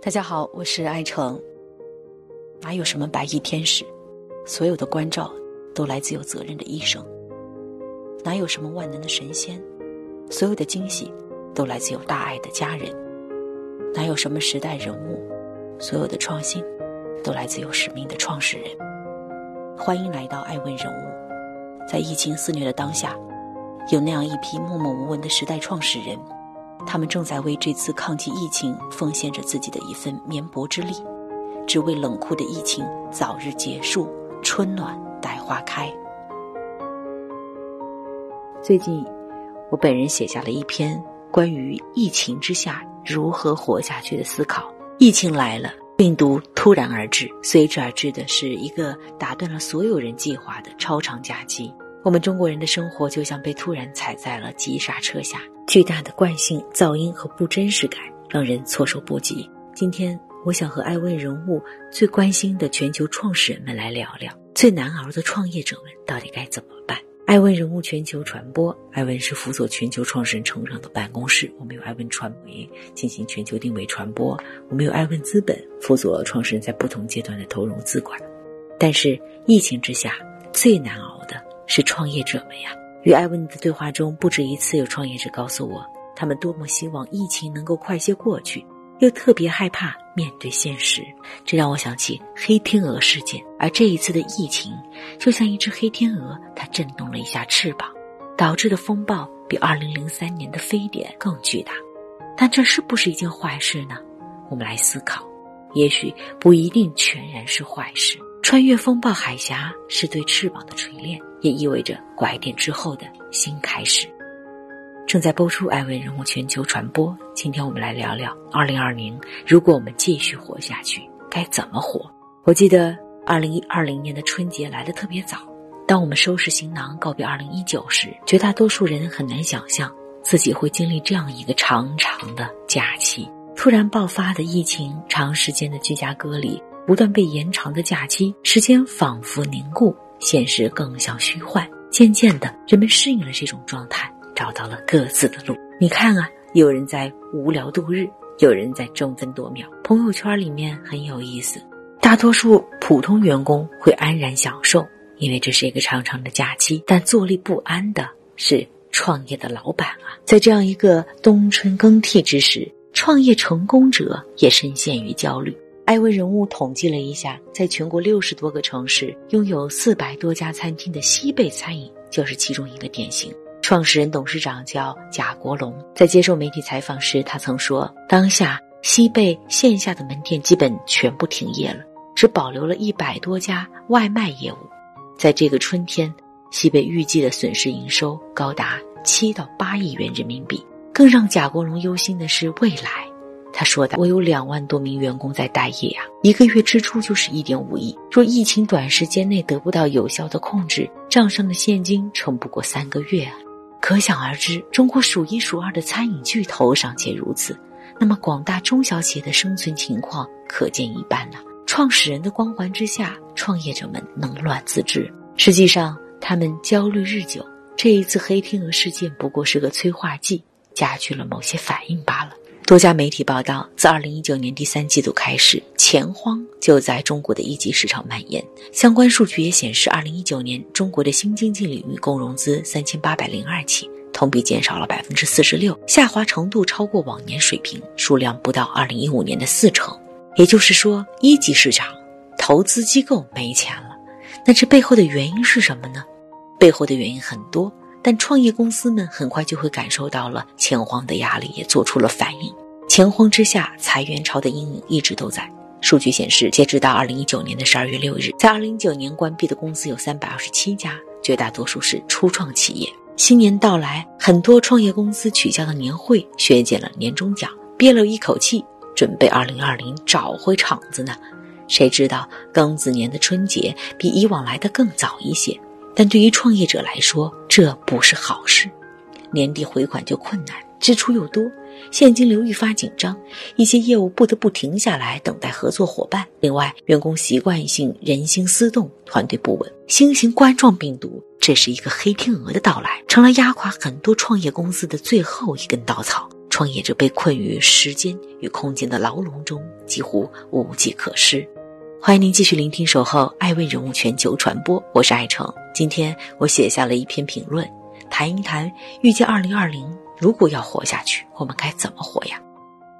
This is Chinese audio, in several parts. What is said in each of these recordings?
大家好，我是爱成。哪有什么白衣天使？所有的关照都来自有责任的医生。哪有什么万能的神仙？所有的惊喜都来自有大爱的家人。哪有什么时代人物？所有的创新都来自有使命的创始人。欢迎来到爱问人物。在疫情肆虐的当下，有那样一批默默无闻的时代创始人。他们正在为这次抗击疫情奉献着自己的一份绵薄之力，只为冷酷的疫情早日结束，春暖待花开。最近，我本人写下了一篇关于疫情之下如何活下去的思考。疫情来了，病毒突然而至，随之而至的是一个打断了所有人计划的超长假期。我们中国人的生活就像被突然踩在了急刹车下。巨大的惯性噪音和不真实感让人措手不及。今天，我想和爱问人物最关心的全球创始人们来聊聊最难熬的创业者们到底该怎么办。爱问人物全球传播，爱问是辅佐全球创始人成长的办公室。我们有爱问传媒进行全球定位传播，我们有爱问资本辅佐创始人在不同阶段的投融资管。但是，疫情之下最难熬的是创业者们呀。与艾文的对话中，不止一次有创业者告诉我，他们多么希望疫情能够快些过去，又特别害怕面对现实。这让我想起黑天鹅事件，而这一次的疫情就像一只黑天鹅，它震动了一下翅膀，导致的风暴比2003年的非典更巨大。但这是不是一件坏事呢？我们来思考，也许不一定全然是坏事。穿越风暴海峡是对翅膀的锤炼，也意味着拐点之后的新开始。正在播出《艾问人物全球传播》，今天我们来聊聊二零二零，如果我们继续活下去，该怎么活？我记得二零一二零年的春节来的特别早，当我们收拾行囊告别二零一九时，绝大多数人很难想象自己会经历这样一个长长的假期。突然爆发的疫情，长时间的居家隔离。不断被延长的假期，时间仿佛凝固，现实更像虚幻。渐渐的，人们适应了这种状态，找到了各自的路。你看啊，有人在无聊度日，有人在争分夺秒。朋友圈里面很有意思，大多数普通员工会安然享受，因为这是一个长长的假期。但坐立不安的是创业的老板啊，在这样一个冬春更替之时，创业成功者也深陷于焦虑。艾问人物统计了一下，在全国六十多个城市拥有四百多家餐厅的西贝餐饮就是其中一个典型。创始人、董事长叫贾国龙，在接受媒体采访时，他曾说：“当下西贝线下的门店基本全部停业了，只保留了一百多家外卖业务。在这个春天，西贝预计的损失营收高达七到八亿元人民币。更让贾国龙忧心的是未来。”他说的：“我有两万多名员工在待业呀，一个月支出就是一点五亿。若疫情短时间内得不到有效的控制，账上的现金撑不过三个月啊！可想而知，中国数一数二的餐饮巨头尚且如此，那么广大中小企业的生存情况可见一斑呐。创始人的光环之下，创业者们能乱自知，实际上他们焦虑日久。这一次黑天鹅事件不过是个催化剂，加剧了某些反应罢了。”多家媒体报道，自二零一九年第三季度开始，钱荒就在中国的一级市场蔓延。相关数据也显示，二零一九年中国的新经济领域共融资三千八百零二起，同比减少了百分之四十六，下滑程度超过往年水平，数量不到二零一五年的四成。也就是说，一级市场投资机构没钱了。那这背后的原因是什么呢？背后的原因很多。但创业公司们很快就会感受到了钱荒的压力，也做出了反应。钱荒之下，裁员潮的阴影一直都在。数据显示，截止到二零一九年的十二月六日，在二零一九年关闭的公司有三百二十七家，绝大多数是初创企业。新年到来，很多创业公司取消了年会，削减了年终奖，憋了一口气，准备二零二零找回场子呢。谁知道庚子年的春节比以往来的更早一些。但对于创业者来说，这不是好事。年底回款就困难，支出又多，现金流愈发紧张，一些业务不得不停下来等待合作伙伴。另外，员工习惯性人心思动，团队不稳。新型冠状病毒，这是一个黑天鹅的到来，成了压垮很多创业公司的最后一根稻草。创业者被困于时间与空间的牢笼中，几乎无计可施。欢迎您继续聆听《守候爱问人物全球传播》，我是爱成。今天我写下了一篇评论，谈一谈预计二零二零，如果要活下去，我们该怎么活呀？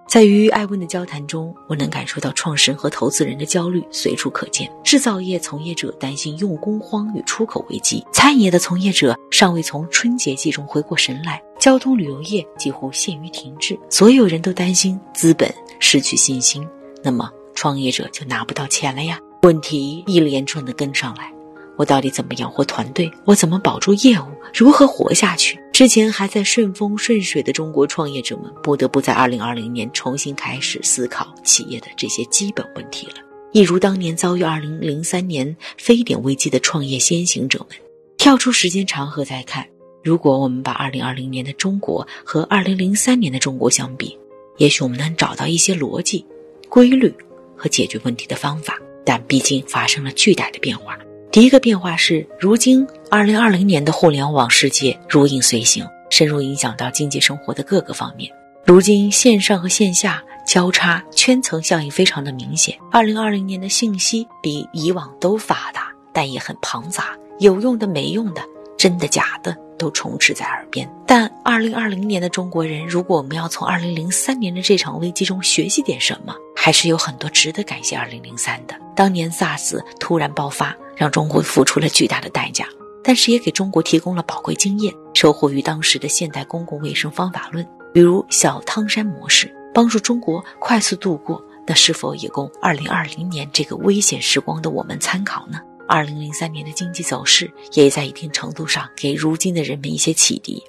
在与艾问的交谈中，我能感受到创始人和投资人的焦虑随处可见。制造业从业者担心用工荒与出口危机，餐饮业的从业者尚未从春节季中回过神来，交通旅游业几乎陷于停滞，所有人都担心资本失去信心，那么创业者就拿不到钱了呀。问题一连串的跟上来。我到底怎么养活团队？我怎么保住业务？如何活下去？之前还在顺风顺水的中国创业者们，不得不在二零二零年重新开始思考企业的这些基本问题了。一如当年遭遇二零零三年非典危机的创业先行者们，跳出时间长河再看，如果我们把二零二零年的中国和二零零三年的中国相比，也许我们能找到一些逻辑、规律和解决问题的方法。但毕竟发生了巨大的变化。第一个变化是，如今二零二零年的互联网世界如影随形，深入影响到经济生活的各个方面。如今线上和线下交叉，圈层效应非常的明显。二零二零年的信息比以往都发达，但也很庞杂，有用的、没用的、真的假的都充斥在耳边。但二零二零年的中国人，如果我们要从二零零三年的这场危机中学习点什么，还是有很多值得感谢二零零三的。当年 SARS 突然爆发。让中国付出了巨大的代价，但是也给中国提供了宝贵经验。收获于当时的现代公共卫生方法论，比如小汤山模式，帮助中国快速度过。那是否也供二零二零年这个危险时光的我们参考呢？二零零三年的经济走势也在一定程度上给如今的人们一些启迪。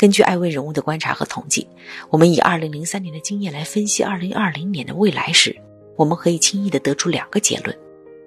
根据艾薇人物的观察和统计，我们以二零零三年的经验来分析二零二零年的未来时，我们可以轻易的得出两个结论。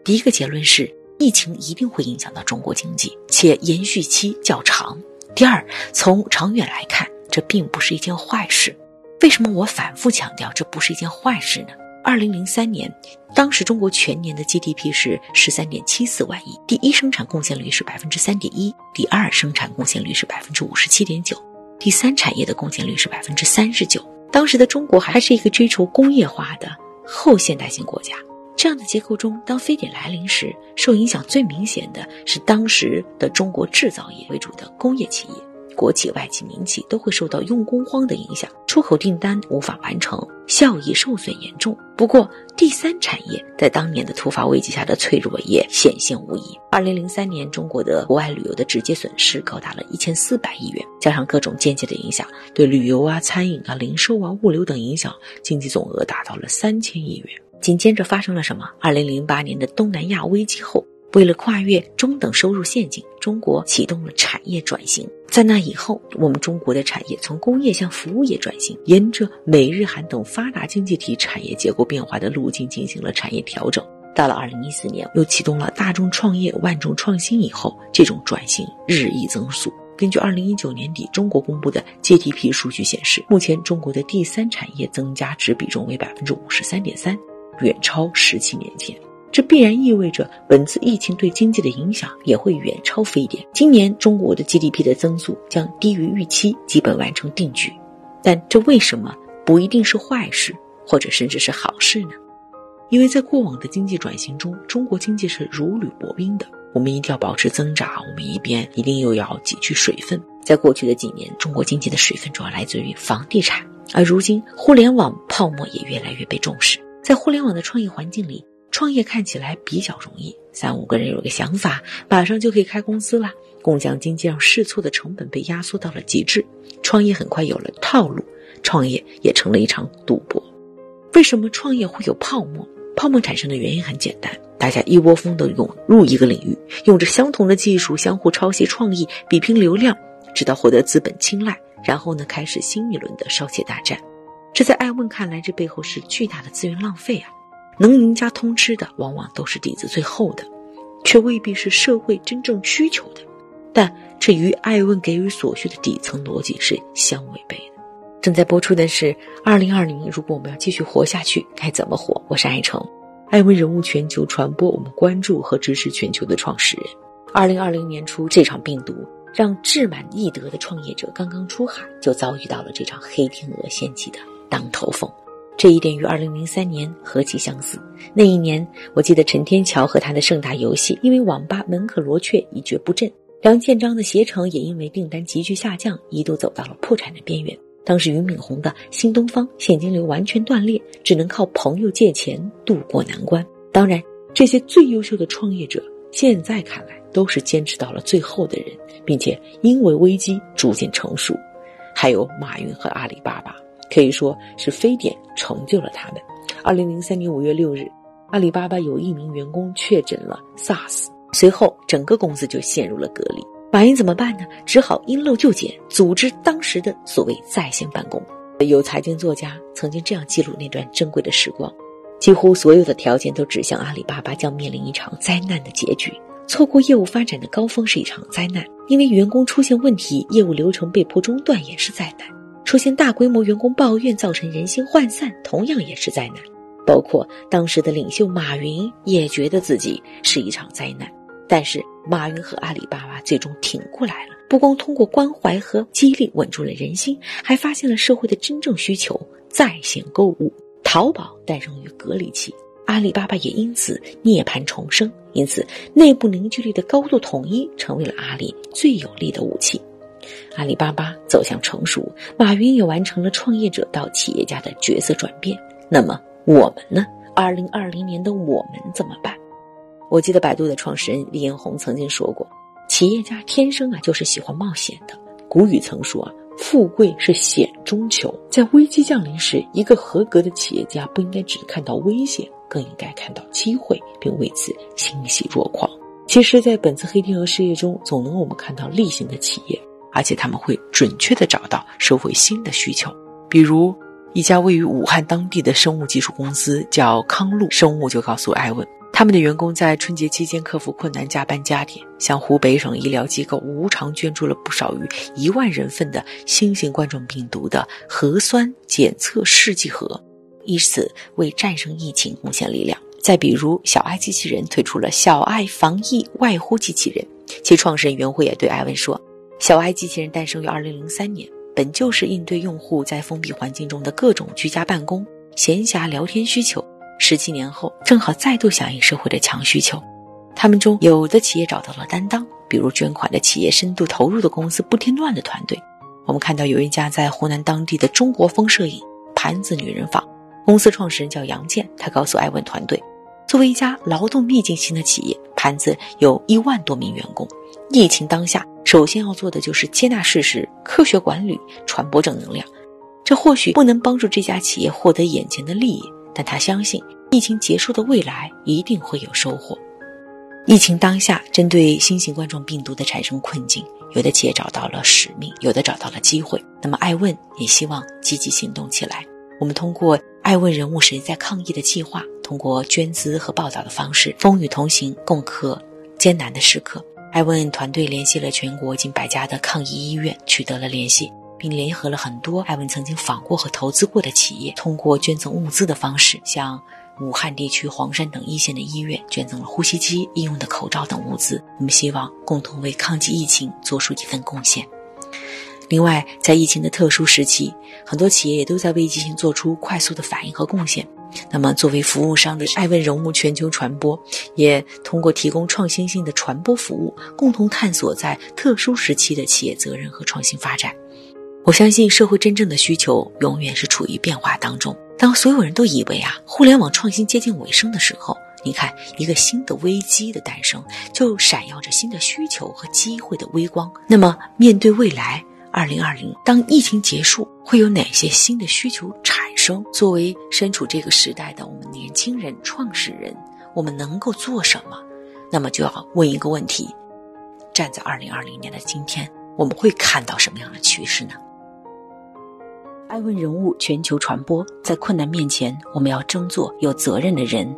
第一个结论是。疫情一定会影响到中国经济，且延续期较长。第二，从长远来看，这并不是一件坏事。为什么我反复强调这不是一件坏事呢？二零零三年，当时中国全年的 GDP 是十三点七四万亿，第一生产贡献率是百分之三点一，第二生产贡献率是百分之五十七点九，第三产业的贡献率是百分之三十九。当时的中国还是一个追求工业化的后现代性国家。这样的结构中，当非典来临时，受影响最明显的是当时的中国制造业为主的工业企业，国企、外企、民企都会受到用工荒的影响，出口订单无法完成，效益受损严重。不过，第三产业在当年的突发危机下的脆弱也显现无疑。二零零三年，中国的国外旅游的直接损失高达了一千四百亿元，加上各种间接的影响，对旅游啊、餐饮啊、零售啊、物流等影响，经济总额达到了三千亿元。紧接着发生了什么？二零零八年的东南亚危机后，为了跨越中等收入陷阱，中国启动了产业转型。在那以后，我们中国的产业从工业向服务业转型，沿着美日韩等发达经济体产业结构变化的路径进行了产业调整。到了二零一四年，又启动了大众创业、万众创新以后，这种转型日益增速。根据二零一九年底中国公布的 GDP 数据显示，目前中国的第三产业增加值比重为百分之五十三点三。远超十七年前，这必然意味着本次疫情对经济的影响也会远超非典。今年中国的 GDP 的增速将低于预期，基本完成定局。但这为什么不一定是坏事，或者甚至是好事呢？因为在过往的经济转型中，中国经济是如履薄冰的。我们一定要保持增长，我们一边一定又要挤去水分。在过去的几年，中国经济的水分主要来自于房地产，而如今互联网泡沫也越来越被重视。在互联网的创业环境里，创业看起来比较容易，三五个人有个想法，马上就可以开公司了。共享经济让试错的成本被压缩到了极致，创业很快有了套路，创业也成了一场赌博。为什么创业会有泡沫？泡沫产生的原因很简单，大家一窝蜂的涌入一个领域，用着相同的技术，相互抄袭创意，比拼流量，直到获得资本青睐，然后呢，开始新一轮的烧钱大战。这在艾问看来，这背后是巨大的资源浪费啊！能赢家通吃的，往往都是底子最厚的，却未必是社会真正需求的。但这与艾问给予所需的底层逻辑是相违背的。正在播出的是《二零二零》，如果我们要继续活下去，该怎么活？我是艾成，艾问人物全球传播，我们关注和支持全球的创始人。二零二零年初，这场病毒让志满意得的创业者刚刚出海，就遭遇到了这场黑天鹅掀起的当头风。这一点与二零零三年何其相似！那一年，我记得陈天桥和他的盛大游戏，因为网吧门可罗雀，一蹶不振；梁建章的携程也因为订单急剧下降，一度走到了破产的边缘。当时俞敏洪的新东方现金流完全断裂，只能靠朋友借钱渡过难关。当然，这些最优秀的创业者，现在看来都是坚持到了最后的人，并且因为危机逐渐成熟。还有马云和阿里巴巴。可以说是非典成就了他们。二零零三年五月六日，阿里巴巴有一名员工确诊了 SARS，随后整个公司就陷入了隔离。马云怎么办呢？只好因陋就简，组织当时的所谓在线办公。有财经作家曾经这样记录那段珍贵的时光：几乎所有的条件都指向阿里巴巴将面临一场灾难的结局。错过业务发展的高峰是一场灾难，因为员工出现问题，业务流程被迫中断也是灾难。出现大规模员工抱怨，造成人心涣散，同样也是灾难。包括当时的领袖马云也觉得自己是一场灾难。但是马云和阿里巴巴最终挺过来了，不光通过关怀和激励稳住了人心，还发现了社会的真正需求——在线购物。淘宝诞生于隔离期，阿里巴巴也因此涅槃重生。因此，内部凝聚力的高度统一成为了阿里最有力的武器。阿里巴巴走向成熟，马云也完成了创业者到企业家的角色转变。那么我们呢？二零二零年的我们怎么办？我记得百度的创始人李彦宏曾经说过：“企业家天生啊就是喜欢冒险的。”古语曾说：“，富贵是险中求。”在危机降临时，一个合格的企业家不应该只看到危险，更应该看到机会，并为此欣喜若狂。其实，在本次黑天鹅事业中，总能我们看到例行的企业。而且他们会准确地找到社会新的需求，比如一家位于武汉当地的生物技术公司叫康路生物，就告诉艾文，他们的员工在春节期间克服困难，加班加点，向湖北省医疗机构无偿捐助了不少于一万人份的新型冠状病毒的核酸检测试剂盒，以此为战胜疫情贡献力量。再比如，小爱机器人推出了小爱防疫外呼机器人，其创始人袁辉也对艾文说。小爱机器人诞生于二零零三年，本就是应对用户在封闭环境中的各种居家办公、闲暇聊天需求。十七年后，正好再度响应社会的强需求。他们中有的企业找到了担当，比如捐款的企业、深度投入的公司、不添乱的团队。我们看到有一家在湖南当地的中国风摄影盘子女人坊公司创始人叫杨建，他告诉艾问团队，作为一家劳动密集型的企业，盘子有一万多名员工。疫情当下。首先要做的就是接纳事实，科学管理，传播正能量。这或许不能帮助这家企业获得眼前的利益，但他相信疫情结束的未来一定会有收获。疫情当下，针对新型冠状病毒的产生困境，有的企业找到了使命，有的找到了机会。那么，爱问也希望积极行动起来。我们通过“爱问人物谁在抗疫”的计划，通过捐资和报道的方式，风雨同行，共克艰难的时刻。艾问团队联系了全国近百家的抗疫医院，取得了联系，并联合了很多艾问曾经访过和投资过的企业，通过捐赠物资的方式，向武汉地区黄山等一线的医院捐赠了呼吸机、医用的口罩等物资。我们希望共同为抗击疫情做出一份贡献。另外，在疫情的特殊时期，很多企业也都在为疫情做出快速的反应和贡献。那么，作为服务商的爱问人物全球传播，也通过提供创新性的传播服务，共同探索在特殊时期的企业责任和创新发展。我相信，社会真正的需求永远是处于变化当中。当所有人都以为啊，互联网创新接近尾声的时候，你看，一个新的危机的诞生，就闪耀着新的需求和机会的微光。那么，面对未来。二零二零，当疫情结束，会有哪些新的需求产生？作为身处这个时代的我们年轻人、创始人，我们能够做什么？那么就要问一个问题：站在二零二零年的今天，我们会看到什么样的趋势呢？爱问人物全球传播，在困难面前，我们要争做有责任的人，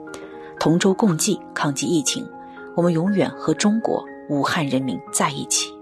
同舟共济，抗击疫情。我们永远和中国武汉人民在一起。